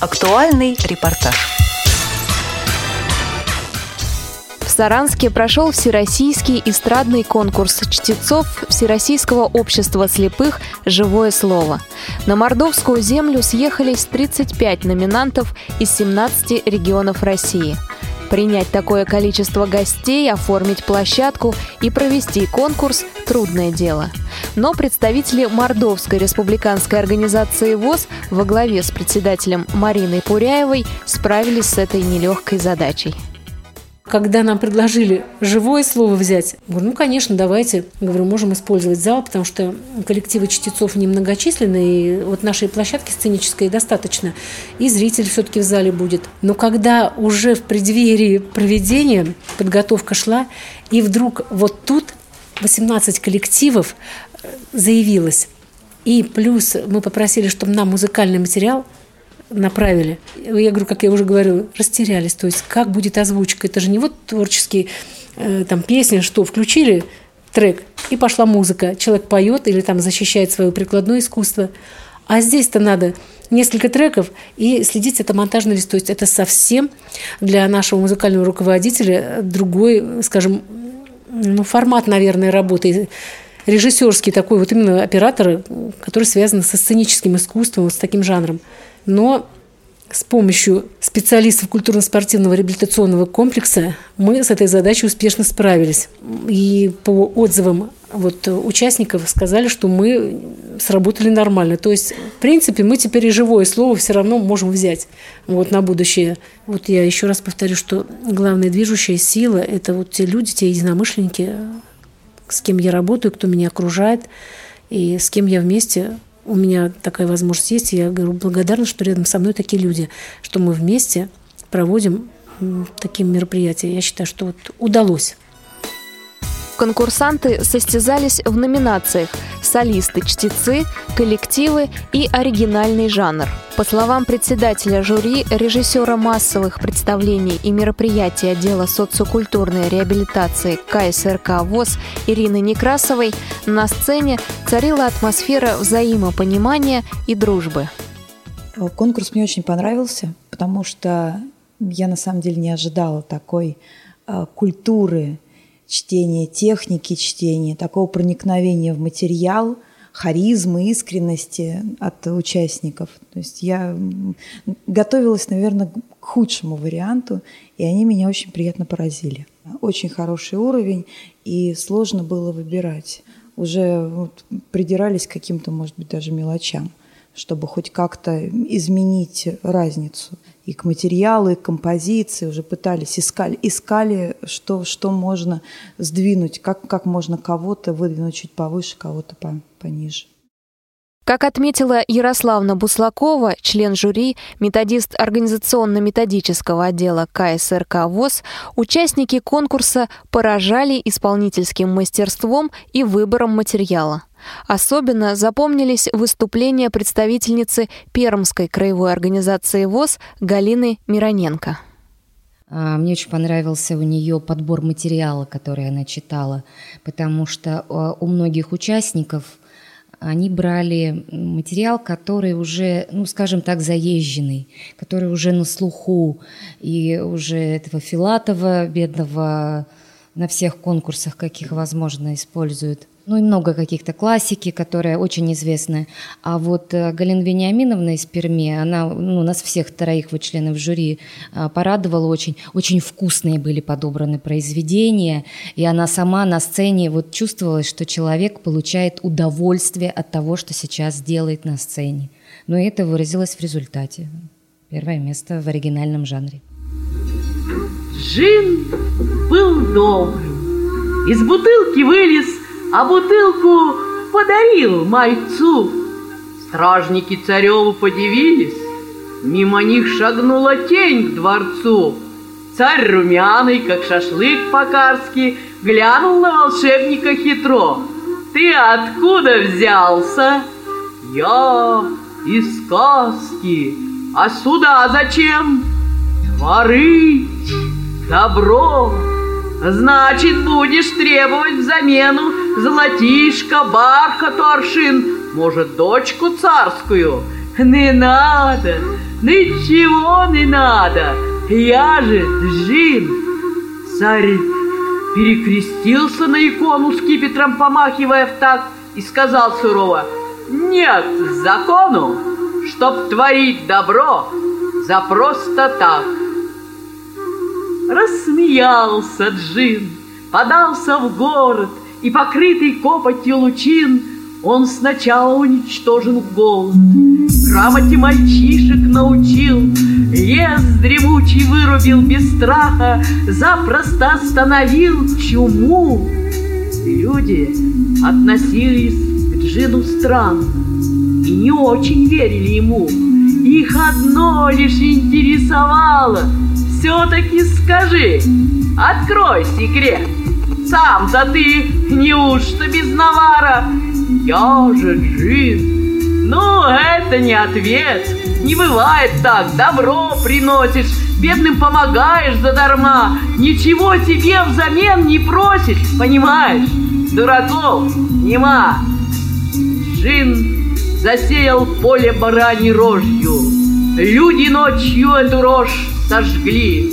Актуальный репортаж. В Саранске прошел Всероссийский эстрадный конкурс чтецов Всероссийского общества слепых «Живое слово». На Мордовскую землю съехались 35 номинантов из 17 регионов России – Принять такое количество гостей, оформить площадку и провести конкурс – трудное дело. Но представители Мордовской республиканской организации ВОЗ во главе с председателем Мариной Пуряевой справились с этой нелегкой задачей. Когда нам предложили живое слово взять, говорю, ну, конечно, давайте, говорю, можем использовать зал, потому что коллективы чтецов немногочисленны, и вот нашей площадки сценической достаточно, и зритель все-таки в зале будет. Но когда уже в преддверии проведения подготовка шла, и вдруг вот тут 18 коллективов э, заявилось, и плюс мы попросили, чтобы нам музыкальный материал – направили. Я говорю, как я уже говорю, растерялись. То есть как будет озвучка? Это же не вот творческие э, там песни, что включили трек и пошла музыка. Человек поет или там защищает свое прикладное искусство. А здесь-то надо несколько треков и следить это монтажный лист. То есть это совсем для нашего музыкального руководителя другой, скажем, ну, формат, наверное, работы режиссерский такой вот именно оператор, который связан со сценическим искусством, с таким жанром. Но с помощью специалистов культурно-спортивного реабилитационного комплекса мы с этой задачей успешно справились. И по отзывам вот участников сказали, что мы сработали нормально. То есть, в принципе, мы теперь и живое слово все равно можем взять вот, на будущее. Вот я еще раз повторю, что главная движущая сила – это вот те люди, те единомышленники, с кем я работаю, кто меня окружает, и с кем я вместе у меня такая возможность есть, и я говорю, благодарна, что рядом со мной такие люди, что мы вместе проводим такие мероприятия. Я считаю, что вот удалось. Конкурсанты состязались в номинациях «Солисты, чтецы», «Коллективы» и «Оригинальный жанр». По словам председателя жюри, режиссера массовых представлений и мероприятий отдела социокультурной реабилитации КСРК ВОЗ Ирины Некрасовой, на сцене царила атмосфера взаимопонимания и дружбы. Конкурс мне очень понравился, потому что я на самом деле не ожидала такой э, культуры чтения, техники чтения, такого проникновения в материал, харизмы, искренности от участников. То есть я готовилась, наверное, к худшему варианту, и они меня очень приятно поразили. Очень хороший уровень, и сложно было выбирать. Уже вот придирались к каким-то, может быть, даже мелочам чтобы хоть как-то изменить разницу и к материалу, и к композиции, уже пытались, искали, искали что, что можно сдвинуть, как, как можно кого-то выдвинуть чуть повыше, кого-то по, пониже. Как отметила Ярославна Буслакова, член жюри, методист организационно-методического отдела КСРК ВОЗ, участники конкурса поражали исполнительским мастерством и выбором материала. Особенно запомнились выступления представительницы Пермской краевой организации ВОЗ Галины Мироненко. А, мне очень понравился у нее подбор материала, который она читала, потому что а, у многих участников они брали материал, который уже, ну, скажем так, заезженный, который уже на слуху, и уже этого Филатова, бедного, на всех конкурсах, каких возможно, используют – ну и много каких-то классики, которая очень известная. А вот э, Галина Вениаминовна из Перми, она ну, нас всех троих вот членов жюри э, порадовала очень. Очень вкусные были подобраны произведения, и она сама на сцене вот чувствовала, что человек получает удовольствие от того, что сейчас делает на сцене. Но это выразилось в результате. Первое место в оригинальном жанре. Джин был добрым. Из бутылки вылез а бутылку подарил мальцу. Стражники цареву подивились, мимо них шагнула тень к дворцу. Царь румяный, как шашлык по-карски, глянул на волшебника хитро. Ты откуда взялся? Я из сказки. А сюда зачем? Творить добро. Значит, будешь требовать взамену золотишко, бархату аршин, может, дочку царскую? Не надо, Ничего не надо, я же Джин. Царь перекрестился на икону с кипетром, помахивая в такт, и сказал сурово, «Нет закону, чтоб творить добро за просто так». Рассмеялся Джин, подался в город, и, покрытый копотью лучин, он сначала уничтожил голод, грамоте мальчишек научил, лес дремучий вырубил без страха, запросто остановил чуму. Люди относились к Джину странно и не очень верили ему. Их одно лишь интересовало. Все-таки скажи, открой секрет. Сам-то ты неужто без навара? Я же джин. Ну, это не ответ. Не бывает так. Добро приносишь, бедным помогаешь задарма. Ничего тебе взамен не просишь, понимаешь? Дураков нема. Джин засеял поле барани рожью. Люди ночью эту рожь сожгли.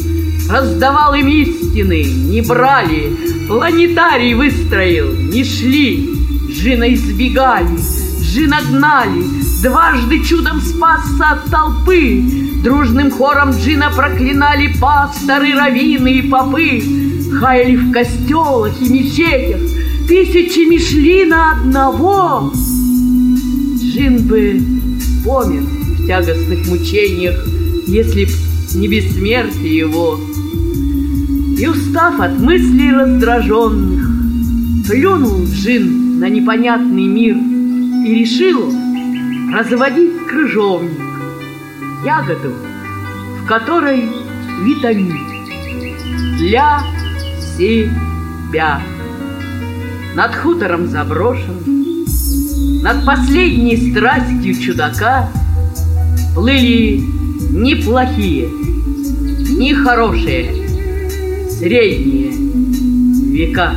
Раздавал им истины, не брали. Планетарий выстроил, не шли. Джина избегали, Джина гнали, Дважды чудом спасся от толпы. Дружным хором Джина проклинали пасторы, раввины и попы. Хаяли в костелах и мечетях, Тысячами шли на одного. Джин бы помер в тягостных мучениях, Если б не бессмертие его. И устав от мыслей раздраженных, Плюнул Джин на непонятный мир И решил разводить крыжовник, Ягоду, в которой витамин Для себя. Над хутором заброшен, Над последней страстью чудака Плыли неплохие, нехорошие, средние века.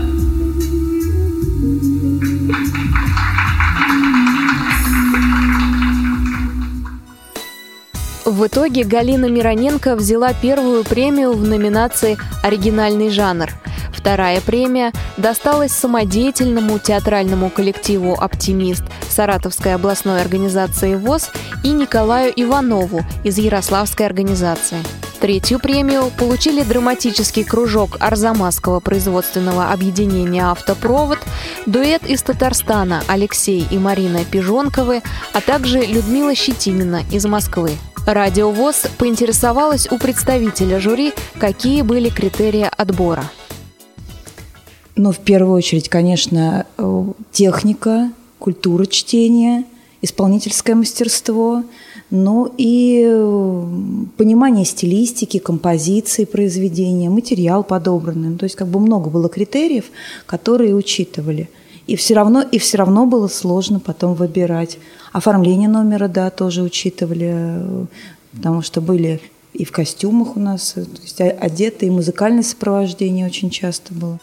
В итоге Галина Мироненко взяла первую премию в номинации «Оригинальный жанр». Вторая премия досталась самодеятельному театральному коллективу «Оптимист» Саратовской областной организации ВОЗ и Николаю Иванову из Ярославской организации. Третью премию получили драматический кружок Арзамасского производственного объединения «Автопровод», дуэт из Татарстана Алексей и Марина Пижонковы, а также Людмила Щетинина из Москвы. Радио ВОЗ поинтересовалась у представителя жюри, какие были критерии отбора. Ну, в первую очередь, конечно, э, техника, культура чтения, исполнительское мастерство, ну и э, понимание стилистики, композиции произведения, материал подобранный. Ну, то есть как бы много было критериев, которые учитывали. И все равно, и все равно было сложно потом выбирать. Оформление номера, да, тоже учитывали, э, потому что были и в костюмах у нас, то есть одеты, и музыкальное сопровождение очень часто было.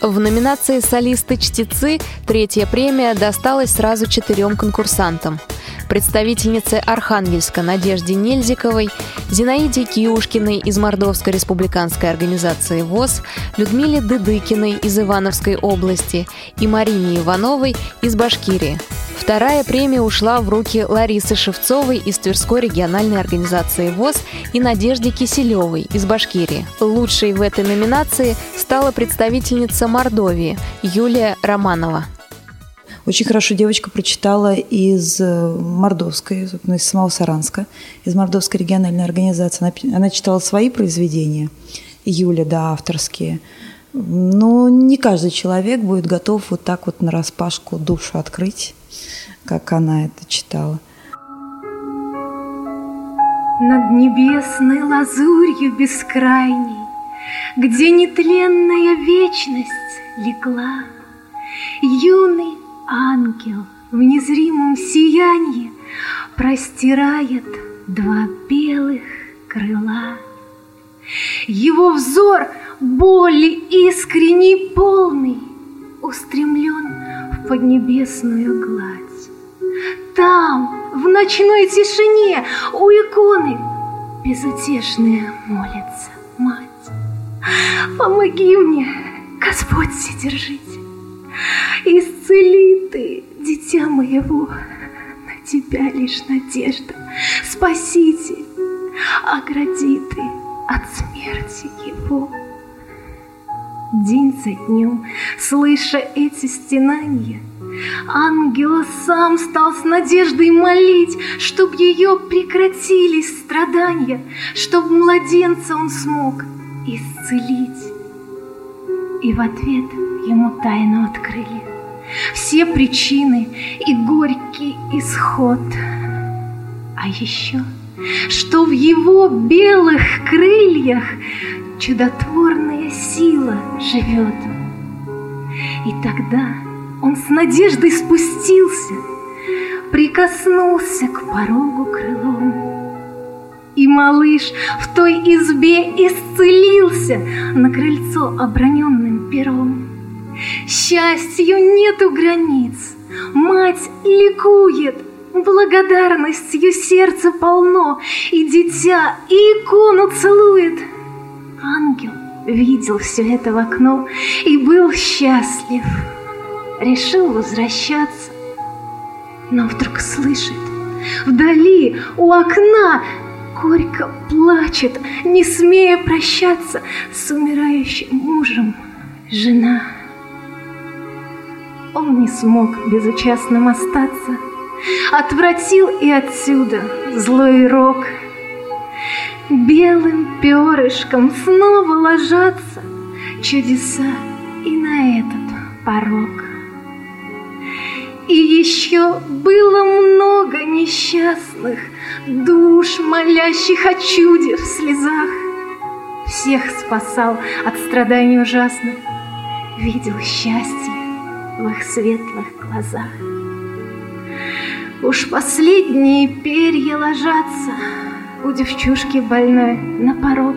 В номинации «Солисты-чтецы» третья премия досталась сразу четырем конкурсантам. Представительнице Архангельска Надежде Нельзиковой, Зинаиде Киушкиной из Мордовской республиканской организации ВОЗ, Людмиле Дыдыкиной из Ивановской области и Марине Ивановой из Башкирии. Вторая премия ушла в руки Ларисы Шевцовой из Тверской региональной организации ВОЗ и Надежде Киселевой из Башкирии. Лучшей в этой номинации стала представительница Мордовии Юлия Романова. Очень хорошо девочка прочитала из э, Мордовской, из самого Саранска, из Мордовской региональной организации. Она, она читала свои произведения, Юля, да, авторские. Но не каждый человек будет готов вот так вот на распашку душу открыть как она это читала. Над небесной лазурью бескрайней, Где нетленная вечность легла, Юный ангел в незримом сиянии Простирает два белых крыла. Его взор боли искренней полный Устремлен в поднебесную гладь. Там, в ночной тишине у иконы безутешная молится мать. Помоги мне, Господь Вседержитель, исцели ты дитя моего, на тебя лишь надежда, Спаситель, огради ты от смерти его. День за днем, слыша эти стенания, Ангел сам стал с надеждой молить, Чтоб ее прекратились страдания, Чтоб младенца он смог исцелить. И в ответ ему тайну открыли Все причины и горький исход. А еще, что в его белых крыльях чудотворная сила живет. И тогда он с надеждой спустился, прикоснулся к порогу крылом. И малыш в той избе исцелился на крыльцо оброненным пером. Счастью нету границ, мать ликует, благодарностью сердце полно, и дитя и икону целует — Ангел видел все это в окно и был счастлив. Решил возвращаться, но вдруг слышит, вдали у окна горько плачет, не смея прощаться с умирающим мужем. Жена. Он не смог безучастным остаться, отвратил и отсюда злой рок — Белым перышком снова ложатся чудеса и на этот порог. И еще было много несчастных душ, молящих о чуде в слезах. Всех спасал от страданий ужасных, видел счастье в их светлых глазах. Уж последние перья ложатся у девчушки больной на порог.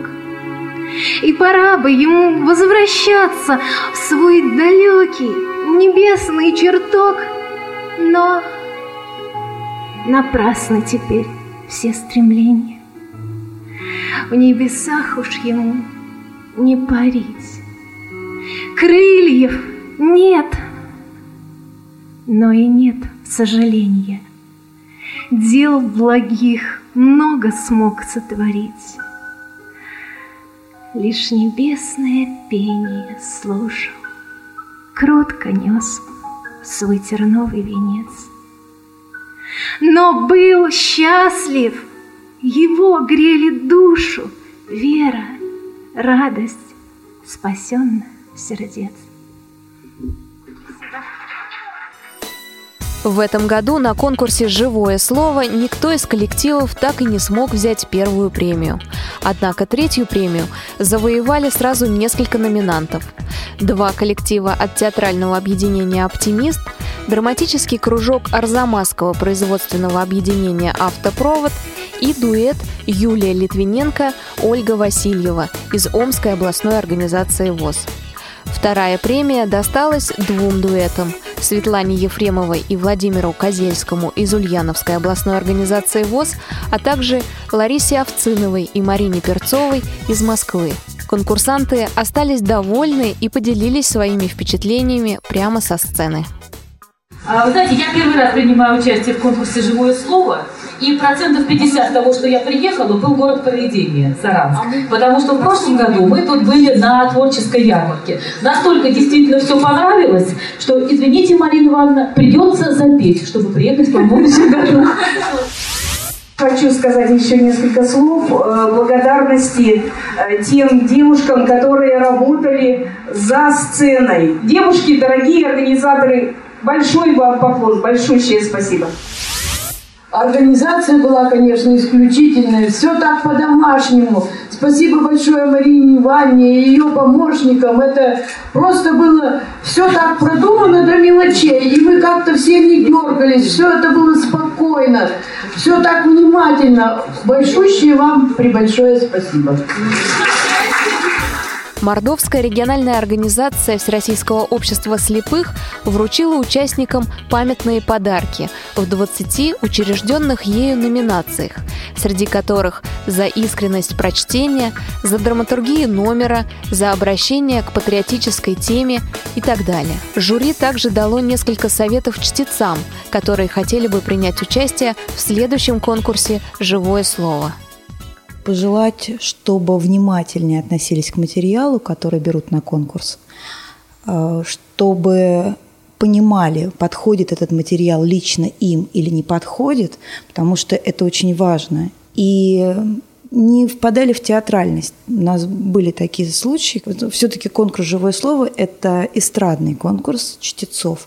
И пора бы ему возвращаться в свой далекий небесный чертог, но напрасно теперь все стремления. В небесах уж ему не парить. Крыльев нет, но и нет сожаления. Дел благих много смог сотворить. Лишь небесное пение слушал, Кротко нес свой терновый венец. Но был счастлив, его грели душу Вера, радость спасенных сердец. В этом году на конкурсе «Живое слово» никто из коллективов так и не смог взять первую премию. Однако третью премию завоевали сразу несколько номинантов. Два коллектива от театрального объединения «Оптимист», драматический кружок Арзамасского производственного объединения «Автопровод» и дуэт Юлия Литвиненко, Ольга Васильева из Омской областной организации ВОЗ. Вторая премия досталась двум дуэтам – Светлане Ефремовой и Владимиру Козельскому из Ульяновской областной организации ВОЗ, а также Ларисе Овциновой и Марине Перцовой из Москвы. Конкурсанты остались довольны и поделились своими впечатлениями прямо со сцены. А, вы знаете, я первый раз принимаю участие в конкурсе «Живое слово», и процентов 50 того, что я приехала, был город поведения, Саранск. Потому что в прошлом году мы тут были на творческой ярмарке. Настолько действительно все понравилось, что, извините, Марина Ивановна, придется запеть, чтобы приехать в следующем году. Хочу сказать еще несколько слов э, благодарности э, тем девушкам, которые работали за сценой. Девушки, дорогие организаторы, большой вам поклон, большущее спасибо. Организация была, конечно, исключительная. Все так по-домашнему. Спасибо большое Марине Ивановне и ее помощникам. Это просто было все так продумано до мелочей. И мы как-то все не дергались. Все это было спокойно. Все так внимательно. Большущее вам прибольшое спасибо. Мордовская региональная организация Всероссийского общества слепых вручила участникам памятные подарки в 20 учрежденных ею номинациях, среди которых за искренность прочтения, за драматургию номера, за обращение к патриотической теме и так далее. Жюри также дало несколько советов чтецам, которые хотели бы принять участие в следующем конкурсе «Живое слово» пожелать, чтобы внимательнее относились к материалу, который берут на конкурс, э, чтобы понимали, подходит этот материал лично им или не подходит, потому что это очень важно. И не впадали в театральность. У нас были такие случаи. Все-таки конкурс «Живое слово» – это эстрадный конкурс чтецов.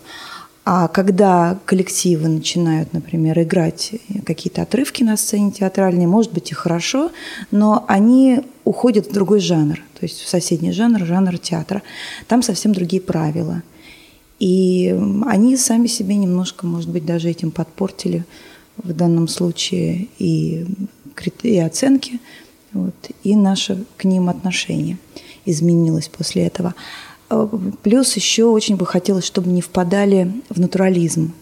А когда коллективы начинают, например, играть какие-то отрывки на сцене театральной, может быть и хорошо, но они уходят в другой жанр, то есть в соседний жанр, жанр театра. Там совсем другие правила. И они сами себе немножко, может быть, даже этим подпортили в данном случае и, и оценки, вот, и наше к ним отношение изменилось после этого. Э, плюс еще очень бы хотелось, чтобы не впадали в натурализм,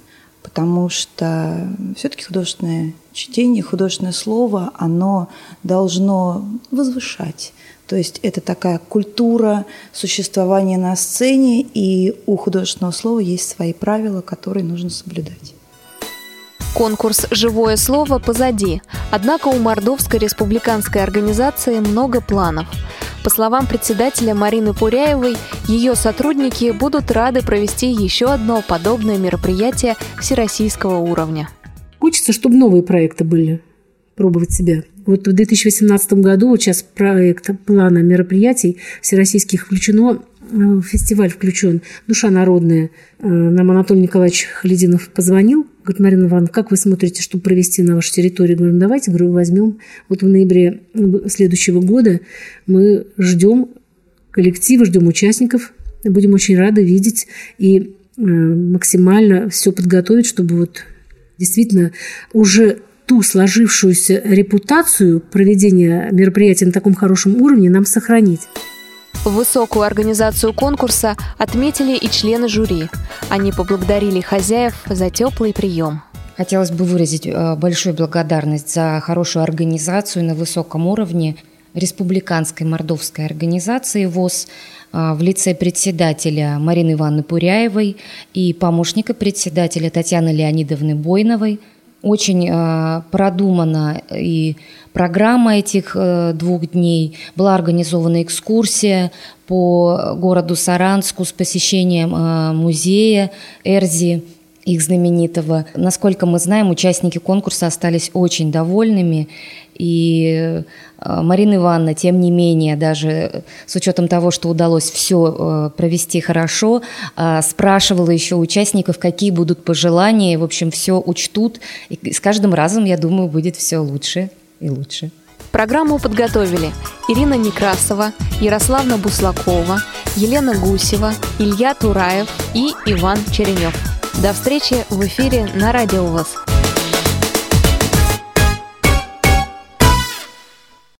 потому что все-таки художественное чтение, художественное слово, оно должно возвышать. То есть это такая культура существования на сцене, и у художественного слова есть свои правила, которые нужно соблюдать. Конкурс «Живое слово» позади. Однако у Мордовской республиканской организации много планов – по словам председателя Марины Пуряевой, ее сотрудники будут рады провести еще одно подобное мероприятие всероссийского уровня. Хочется, чтобы новые проекты были, пробовать себя. Вот в 2018 году, вот сейчас проект плана мероприятий всероссийских включено Э, фестиваль включен «Душа народная». Э, нам Анатолий Николаевич Халидинов позвонил. Говорит, Марина Ивановна, как вы смотрите, чтобы провести на вашей территории? Говорю, «Ну, давайте, говорю, возьмем. Вот в ноябре следующего года мы ждем коллектива, ждем участников. Будем очень рады видеть и э, максимально все подготовить, чтобы вот действительно уже ту сложившуюся репутацию проведения мероприятия на таком хорошем уровне нам сохранить. Высокую организацию конкурса отметили и члены жюри. Они поблагодарили хозяев за теплый прием. Хотелось бы выразить э, большую благодарность за хорошую организацию на высоком уровне республиканской мордовской организации ВОЗ э, в лице председателя Марины Ивановны Пуряевой и помощника председателя Татьяны Леонидовны Бойновой – очень э, продумана и программа этих э, двух дней. Была организована экскурсия по городу Саранску с посещением э, музея Эрзи их знаменитого. Насколько мы знаем, участники конкурса остались очень довольными. И э, Марина Ивановна, тем не менее, даже с учетом того, что удалось все э, провести хорошо, э, спрашивала еще участников, какие будут пожелания. В общем, все учтут. И с каждым разом, я думаю, будет все лучше и лучше. Программу подготовили Ирина Некрасова, Ярославна Буслакова, Елена Гусева, Илья Тураев и Иван Черенев. До встречи в эфире на Радио ВОЗ.